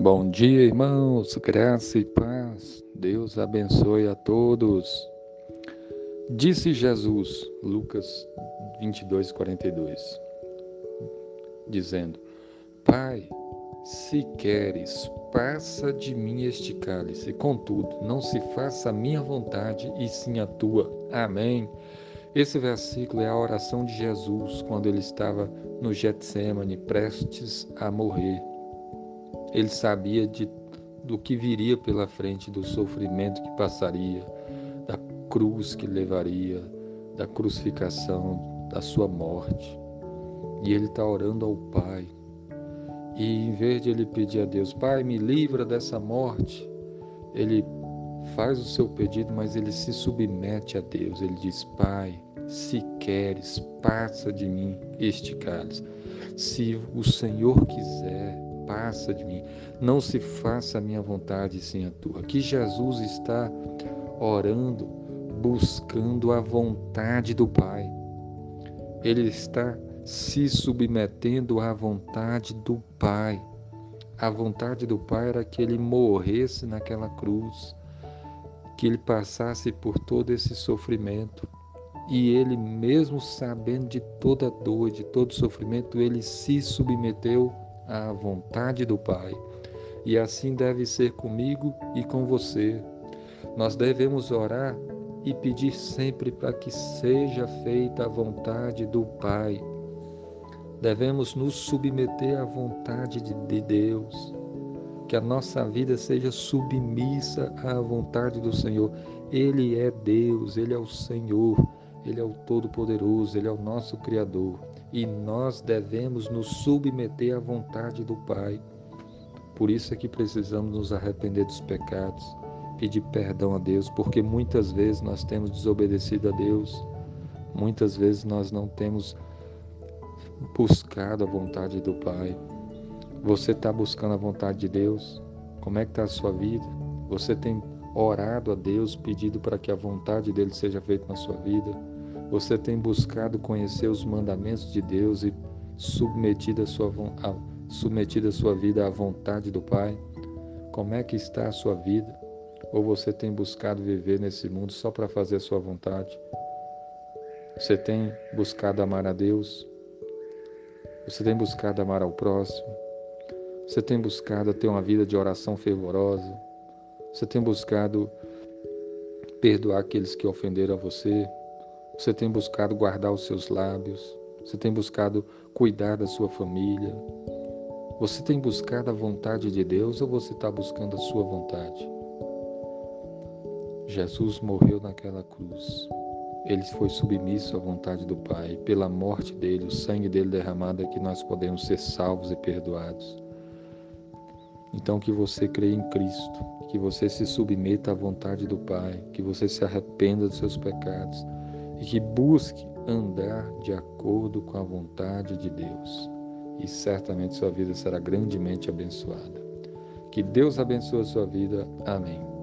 Bom dia, irmãos, graça e paz. Deus abençoe a todos. Disse Jesus, Lucas 22, 42, dizendo: Pai, se queres, passa de mim este cálice, contudo, não se faça a minha vontade e sim a tua. Amém. Esse versículo é a oração de Jesus quando ele estava no Getsemane, prestes a morrer. Ele sabia de, do que viria pela frente, do sofrimento que passaria, da cruz que levaria, da crucificação, da sua morte. E ele está orando ao Pai. E em vez de ele pedir a Deus, Pai, me livra dessa morte, ele faz o seu pedido, mas ele se submete a Deus. Ele diz: Pai, se queres, passa de mim este cálice. Se o Senhor quiser, passa de mim. Não se faça a minha vontade, sim a tua. Que Jesus está orando, buscando a vontade do Pai. Ele está se submetendo à vontade do Pai. A vontade do Pai era que ele morresse naquela cruz, que ele passasse por todo esse sofrimento. E ele, mesmo sabendo de toda dor, de todo sofrimento, ele se submeteu à vontade do Pai. E assim deve ser comigo e com você. Nós devemos orar e pedir sempre para que seja feita a vontade do Pai. Devemos nos submeter à vontade de Deus, que a nossa vida seja submissa à vontade do Senhor. Ele é Deus, Ele é o Senhor, Ele é o Todo-Poderoso, Ele é o nosso Criador e nós devemos nos submeter à vontade do Pai. Por isso é que precisamos nos arrepender dos pecados, pedir perdão a Deus, porque muitas vezes nós temos desobedecido a Deus, muitas vezes nós não temos buscado a vontade do Pai. Você está buscando a vontade de Deus? Como é que está a sua vida? Você tem orado a Deus, pedido para que a vontade dele seja feita na sua vida? Você tem buscado conhecer os mandamentos de Deus e submetido a sua, a, submetido a sua vida à vontade do Pai? Como é que está a sua vida? Ou você tem buscado viver nesse mundo só para fazer a sua vontade? Você tem buscado amar a Deus? Você tem buscado amar ao próximo? Você tem buscado ter uma vida de oração fervorosa? Você tem buscado perdoar aqueles que ofenderam a você? Você tem buscado guardar os seus lábios? Você tem buscado cuidar da sua família? Você tem buscado a vontade de Deus ou você está buscando a sua vontade? Jesus morreu naquela cruz. Ele foi submisso à vontade do Pai. Pela morte dele, o sangue dele derramado é que nós podemos ser salvos e perdoados. Então que você creia em Cristo, que você se submeta à vontade do Pai, que você se arrependa dos seus pecados e que busque andar de acordo com a vontade de Deus. E certamente sua vida será grandemente abençoada. Que Deus abençoe a sua vida. Amém.